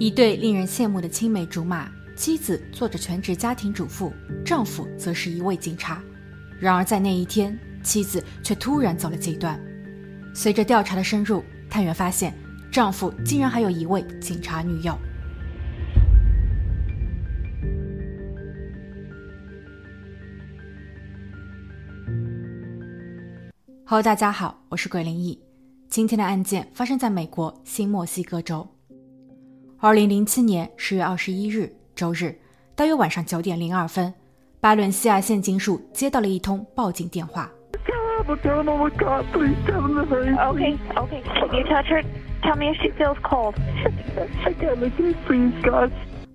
一对令人羡慕的青梅竹马，妻子做着全职家庭主妇，丈夫则是一位警察。然而在那一天，妻子却突然走了极端。随着调查的深入，探员发现丈夫竟然还有一位警察女友。好大家好，我是鬼灵异。今天的案件发生在美国新墨西哥州。二零零七年十月二十一日周日，大约晚上九点零二分，巴伦西亚县警署接到了一通报警电话。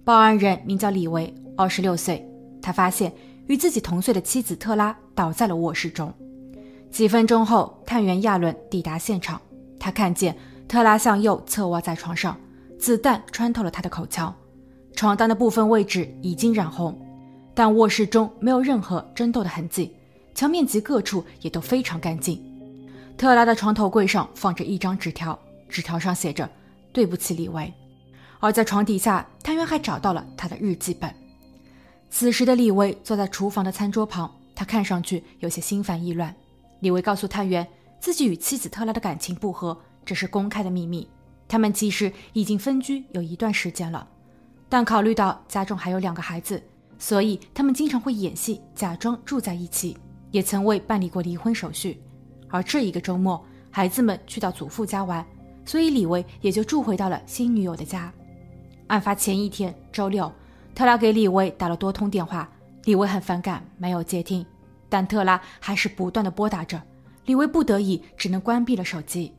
报案人名叫李维，二十六岁。他发现与自己同岁的妻子特拉倒在了卧室中。几分钟后，探员亚伦抵达现场，他看见特拉向右侧卧在床上。子弹穿透了他的口腔，床单的部分位置已经染红，但卧室中没有任何争斗的痕迹，墙面及各处也都非常干净。特拉的床头柜上放着一张纸条，纸条上写着“对不起，李维”。而在床底下，探员还找到了他的日记本。此时的李维坐在厨房的餐桌旁，他看上去有些心烦意乱。李维告诉探员，自己与妻子特拉的感情不和，这是公开的秘密。他们其实已经分居有一段时间了，但考虑到家中还有两个孩子，所以他们经常会演戏，假装住在一起，也曾未办理过离婚手续。而这一个周末，孩子们去到祖父家玩，所以李维也就住回到了新女友的家。案发前一天，周六，特拉给李维打了多通电话，李维很反感，没有接听，但特拉还是不断的拨打着，李维不得已只能关闭了手机。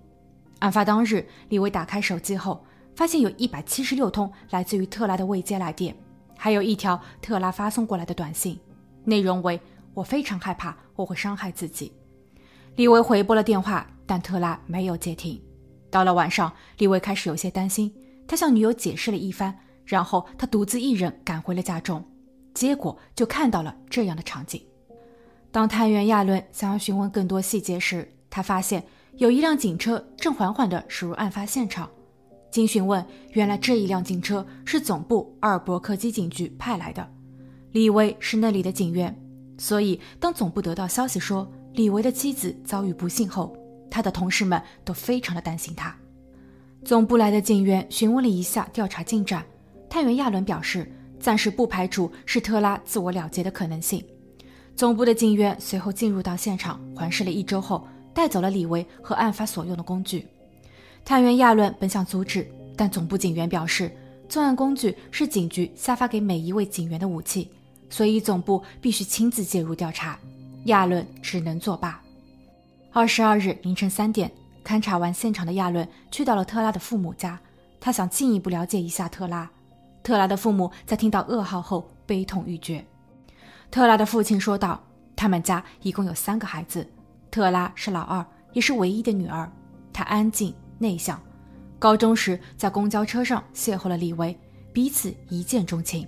案发当日，李维打开手机后，发现有一百七十六通来自于特拉的未接来电，还有一条特拉发送过来的短信，内容为“我非常害怕我会伤害自己”。李维回拨了电话，但特拉没有接听。到了晚上，李维开始有些担心，他向女友解释了一番，然后他独自一人赶回了家中，结果就看到了这样的场景。当探员亚伦想要询问更多细节时，他发现。有一辆警车正缓缓地驶入案发现场。经询问，原来这一辆警车是总部阿尔伯克基警局派来的。李维是那里的警员，所以当总部得到消息说李维的妻子遭遇不幸后，他的同事们都非常的担心他。总部来的警员询问了一下调查进展，探员亚伦表示，暂时不排除是特拉自我了结的可能性。总部的警员随后进入到现场，环视了一周后。带走了李维和案发所用的工具。探员亚伦本想阻止，但总部警员表示，作案工具是警局下发给每一位警员的武器，所以总部必须亲自介入调查。亚伦只能作罢。二十二日凌晨三点，勘察完现场的亚伦去到了特拉的父母家，他想进一步了解一下特拉。特拉的父母在听到噩耗后悲痛欲绝。特拉的父亲说道：“他们家一共有三个孩子。”特拉是老二，也是唯一的女儿。她安静内向，高中时在公交车上邂逅了李维，彼此一见钟情。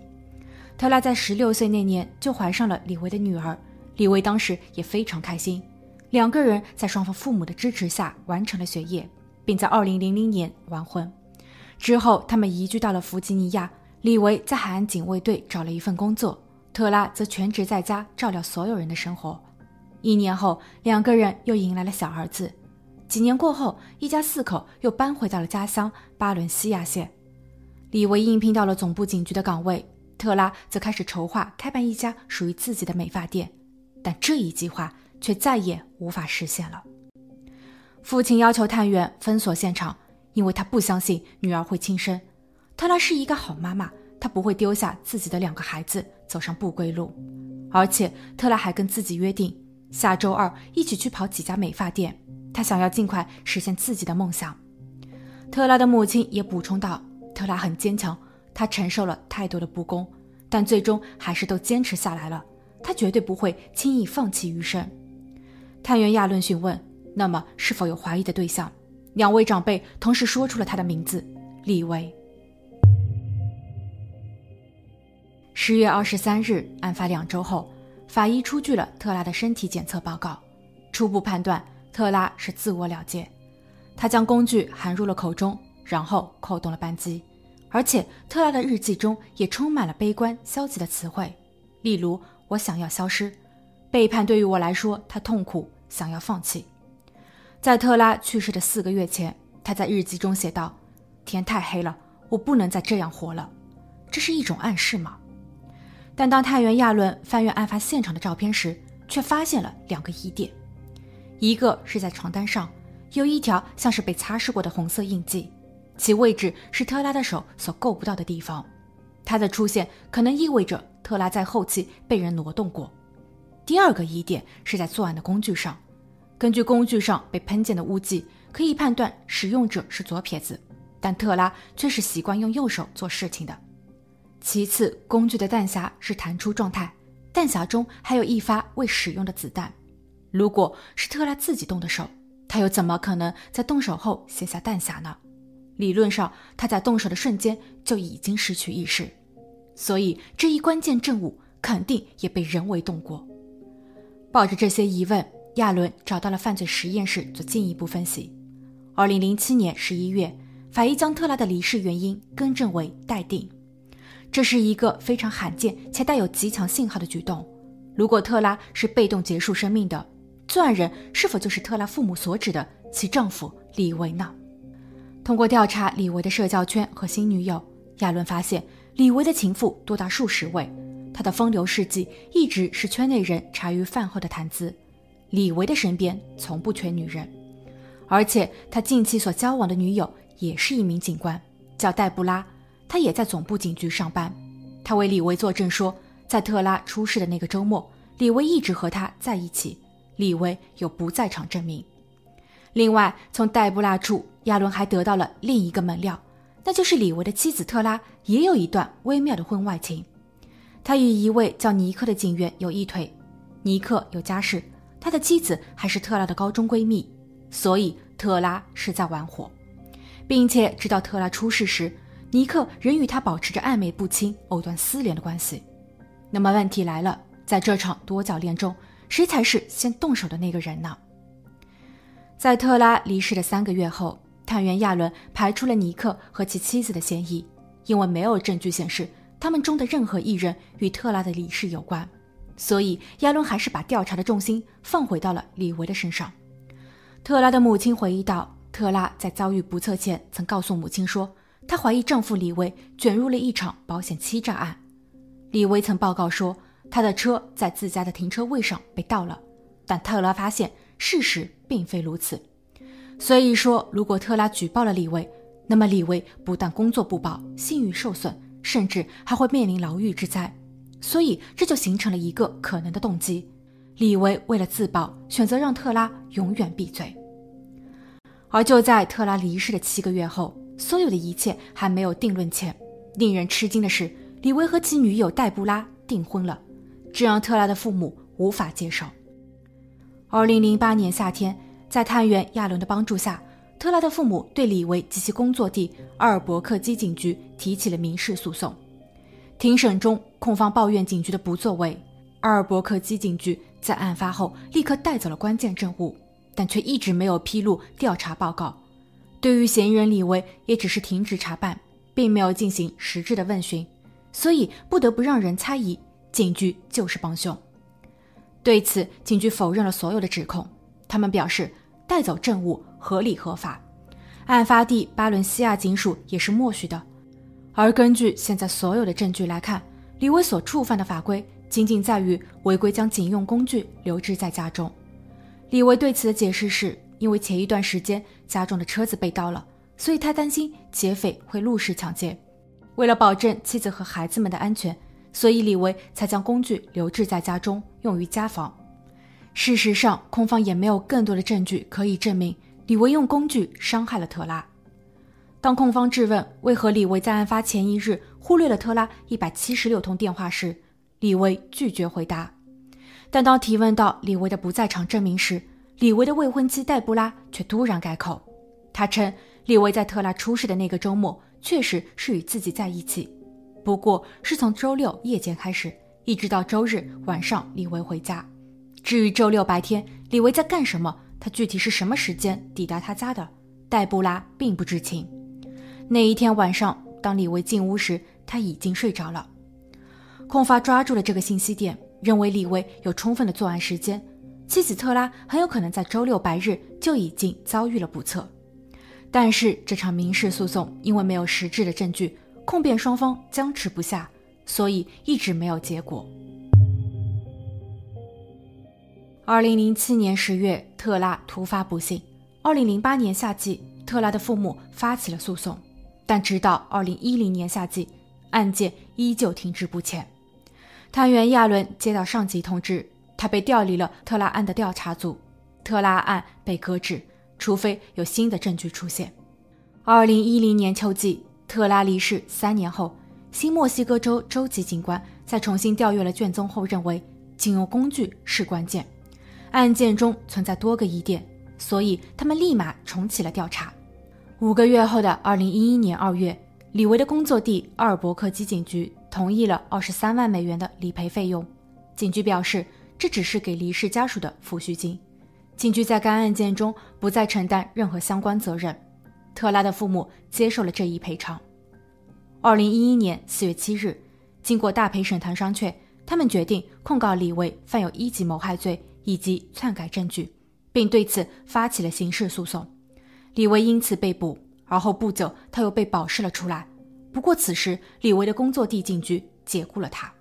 特拉在十六岁那年就怀上了李维的女儿，李维当时也非常开心。两个人在双方父母的支持下完成了学业，并在二零零零年完婚。之后，他们移居到了弗吉尼亚。李维在海岸警卫队找了一份工作，特拉则全职在家照料所有人的生活。一年后，两个人又迎来了小儿子。几年过后，一家四口又搬回到了家乡巴伦西亚县。李维应聘到了总部警局的岗位，特拉则开始筹划开办一家属于自己的美发店。但这一计划却再也无法实现了。父亲要求探员封锁现场，因为他不相信女儿会轻生。特拉是一个好妈妈，她不会丢下自己的两个孩子走上不归路。而且，特拉还跟自己约定。下周二一起去跑几家美发店，他想要尽快实现自己的梦想。特拉的母亲也补充道：“特拉很坚强，她承受了太多的不公，但最终还是都坚持下来了。她绝对不会轻易放弃余生。”探员亚伦询问：“那么是否有怀疑的对象？”两位长辈同时说出了他的名字：李维。十月二十三日，案发两周后。法医出具了特拉的身体检测报告，初步判断特拉是自我了结。他将工具含入了口中，然后扣动了扳机，而且特拉的日记中也充满了悲观消极的词汇，例如“我想要消失”，背叛对于我来说太痛苦，想要放弃。在特拉去世的四个月前，他在日记中写道：“天太黑了，我不能再这样活了。”这是一种暗示吗？但当探员亚伦翻阅案发现场的照片时，却发现了两个疑点：一个是在床单上有一条像是被擦拭过的红色印记。其位置是特拉的手所够不到的地方，它的出现可能意味着特拉在后期被人挪动过。第二个疑点是在作案的工具上，根据工具上被喷溅的污迹，可以判断使用者是左撇子，但特拉却是习惯用右手做事情的。其次，工具的弹匣是弹出状态，弹匣中还有一发未使用的子弹。如果是特拉自己动的手，他又怎么可能在动手后卸下弹匣呢？理论上，他在动手的瞬间就已经失去意识，所以这一关键证物肯定也被人为动过。抱着这些疑问，亚伦找到了犯罪实验室做进一步分析。二零零七年十一月，法医将特拉的离世原因更正为待定，这是一个非常罕见且带有极强信号的举动。如果特拉是被动结束生命的，作案人是否就是特拉父母所指的其丈夫李维呢？通过调查李维的社交圈和新女友，亚伦发现李维的情妇多达数十位，他的风流事迹一直是圈内人茶余饭后的谈资。李维的身边从不缺女人，而且他近期所交往的女友也是一名警官，叫黛布拉，他也在总部警局上班。他为李维作证说，在特拉出事的那个周末，李维一直和他在一起，李维有不在场证明。另外，从黛布拉处。亚伦还得到了另一个门料，那就是李维的妻子特拉也有一段微妙的婚外情。他与一位叫尼克的警员有一腿，尼克有家室，他的妻子还是特拉的高中闺蜜，所以特拉是在玩火，并且直到特拉出事时，尼克仍与他保持着暧昧不清、藕断丝连的关系。那么问题来了，在这场多角恋中，谁才是先动手的那个人呢？在特拉离世的三个月后。探员亚伦排除了尼克和其妻子的嫌疑，因为没有证据显示他们中的任何一人与特拉的离世有关，所以亚伦还是把调查的重心放回到了李维的身上。特拉的母亲回忆道：“特拉在遭遇不测前，曾告诉母亲说，她怀疑丈夫李威卷入了一场保险欺诈案。李威曾报告说，他的车在自家的停车位上被盗了，但特拉发现事实并非如此。”所以说，如果特拉举报了李威，那么李威不但工作不保、信誉受损，甚至还会面临牢狱之灾。所以这就形成了一个可能的动机：李维为了自保，选择让特拉永远闭嘴。而就在特拉离世的七个月后，所有的一切还没有定论前，令人吃惊的是，李维和其女友黛布拉订婚了，这让特拉的父母无法接受。二零零八年夏天。在探员亚伦的帮助下，特拉的父母对李维及其工作地阿尔伯克基警局提起了民事诉讼。庭审中，控方抱怨警局的不作为。阿尔伯克基警局在案发后立刻带走了关键证物，但却一直没有披露调查报告。对于嫌疑人李维，也只是停止查办，并没有进行实质的问询，所以不得不让人猜疑警局就是帮凶。对此，警局否认了所有的指控，他们表示。带走证物合理合法，案发地巴伦西亚警署也是默许的。而根据现在所有的证据来看，李维所触犯的法规仅仅在于违规将警用工具留置在家中。李维对此的解释是，因为前一段时间家中的车子被盗了，所以他担心劫匪会入室抢劫。为了保证妻子和孩子们的安全，所以李维才将工具留置在家中，用于家访。事实上，控方也没有更多的证据可以证明李维用工具伤害了特拉。当控方质问为何李维在案发前一日忽略了特拉一百七十六通电话时，李维拒绝回答。但当提问到李维的不在场证明时，李维的未婚妻黛布拉却突然改口。她称李维在特拉出事的那个周末确实是与自己在一起，不过是从周六夜间开始，一直到周日晚上李维回家。至于周六白天李维在干什么，他具体是什么时间抵达他家的，黛布拉并不知情。那一天晚上，当李维进屋时，他已经睡着了。控方抓住了这个信息点，认为李维有充分的作案时间，妻子特拉很有可能在周六白日就已经遭遇了不测。但是这场民事诉讼因为没有实质的证据，控辩双方僵持不下，所以一直没有结果。二零零七年十月，特拉突发不幸。二零零八年夏季，特拉的父母发起了诉讼，但直到二零一零年夏季，案件依旧停滞不前。探员亚伦接到上级通知，他被调离了特拉案的调查组，特拉案被搁置。除非有新的证据出现。二零一零年秋季，特拉离世三年后，新墨西哥州州级警官在重新调阅了卷宗后，认为警用工具是关键，案件中存在多个疑点，所以他们立马重启了调查。五个月后的二零一一年二月，李维的工作地阿尔伯克基警局同意了二十三万美元的理赔费用。警局表示，这只是给离世家属的抚恤金。警局在该案件中不再承担任何相关责任，特拉的父母接受了这一赔偿。二零一一年四月七日，经过大陪审团商榷，他们决定控告李维犯有一级谋害罪以及篡改证据，并对此发起了刑事诉讼。李维因此被捕，而后不久他又被保释了出来。不过此时李维的工作地警局解雇了他。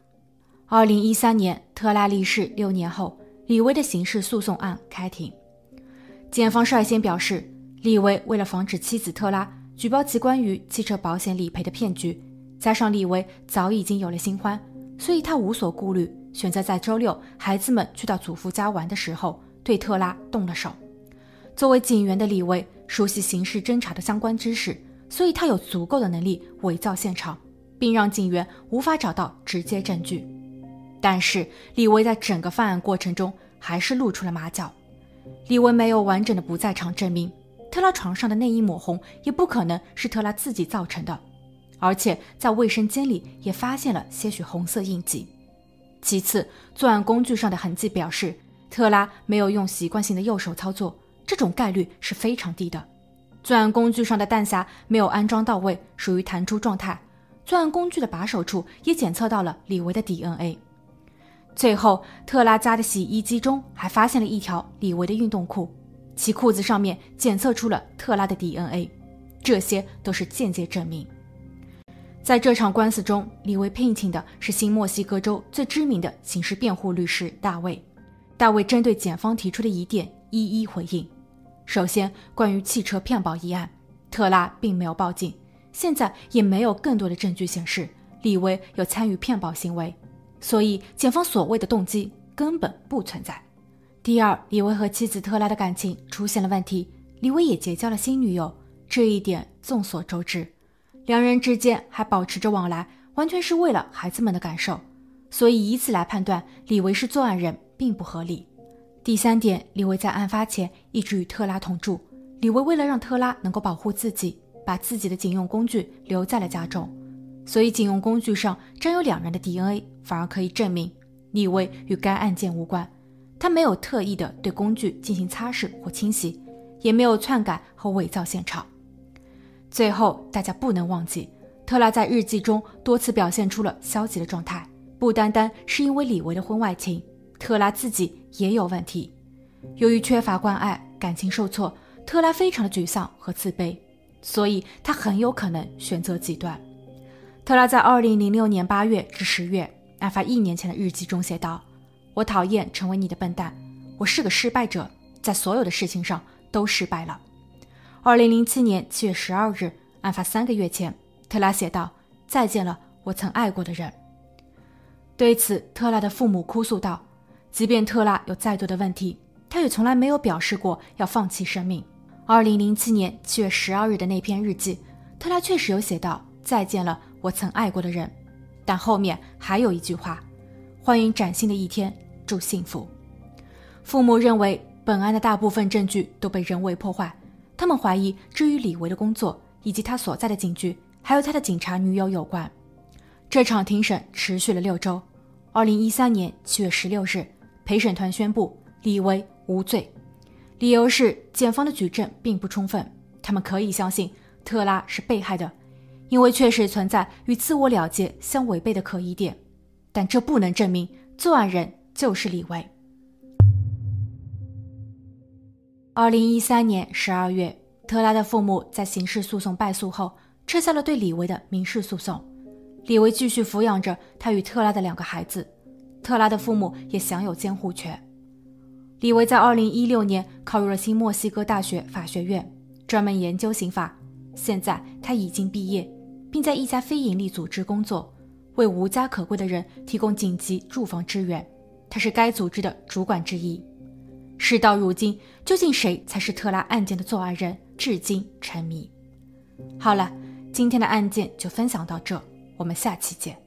二零一三年，特拉离世六年后。李威的刑事诉讼案开庭，检方率先表示，李威为了防止妻子特拉举报其关于汽车保险理赔的骗局，加上李威早已经有了新欢，所以他无所顾虑，选择在周六孩子们去到祖父家玩的时候对特拉动了手。作为警员的李威熟悉刑事侦查的相关知识，所以他有足够的能力伪造现场，并让警员无法找到直接证据。但是李维在整个犯案过程中还是露出了马脚。李维没有完整的不在场证明，特拉床上的那一抹红也不可能是特拉自己造成的，而且在卫生间里也发现了些许红色印记。其次，作案工具上的痕迹表示特拉没有用习惯性的右手操作，这种概率是非常低的。作案工具上的弹匣没有安装到位，属于弹出状态。作案工具的把手处也检测到了李维的 DNA。最后，特拉家的洗衣机中还发现了一条李维的运动裤，其裤子上面检测出了特拉的 DNA，这些都是间接证明。在这场官司中，李维聘请的是新墨西哥州最知名的刑事辩护律师大卫。大卫针对检方提出的疑点一一回应。首先，关于汽车骗保一案，特拉并没有报警，现在也没有更多的证据显示李维有参与骗保行为。所以，检方所谓的动机根本不存在。第二，李维和妻子特拉的感情出现了问题，李维也结交了新女友，这一点众所周知。两人之间还保持着往来，完全是为了孩子们的感受。所以，以此来判断李维是作案人并不合理。第三点，李维在案发前一直与特拉同住，李维为了让特拉能够保护自己，把自己的警用工具留在了家中。所以，警用工具上沾有两人的 DNA，反而可以证明李维与该案件无关。他没有特意的对工具进行擦拭或清洗，也没有篡改和伪造现场。最后，大家不能忘记，特拉在日记中多次表现出了消极的状态，不单单是因为李维的婚外情，特拉自己也有问题。由于缺乏关爱，感情受挫，特拉非常的沮丧和自卑，所以他很有可能选择极端。特拉在二零零六年八月至十月，案发一年前的日记中写道：“我讨厌成为你的笨蛋，我是个失败者，在所有的事情上都失败了。”二零零七年七月十二日，案发三个月前，特拉写道：“再见了，我曾爱过的人。”对此，特拉的父母哭诉道：“即便特拉有再多的问题，他也从来没有表示过要放弃生命。”二零零七年七月十二日的那篇日记，特拉确实有写到：“再见了。”我曾爱过的人，但后面还有一句话：“欢迎崭新的一天，祝幸福。”父母认为本案的大部分证据都被人为破坏，他们怀疑这与李维的工作以及他所在的警局，还有他的警察女友有关。这场庭审持续了六周。二零一三年七月十六日，陪审团宣布李维无罪，理由是检方的举证并不充分，他们可以相信特拉是被害的。因为确实存在与自我了结相违背的可疑点，但这不能证明作案人就是李维。二零一三年十二月，特拉的父母在刑事诉讼败诉后，撤销了对李维的民事诉讼。李维继续抚养着他与特拉的两个孩子，特拉的父母也享有监护权。李维在二零一六年考入了新墨西哥大学法学院，专门研究刑法。现在他已经毕业。并在一家非营利组织工作，为无家可归的人提供紧急住房支援。他是该组织的主管之一。事到如今，究竟谁才是特拉案件的作案人，至今沉迷。好了，今天的案件就分享到这，我们下期见。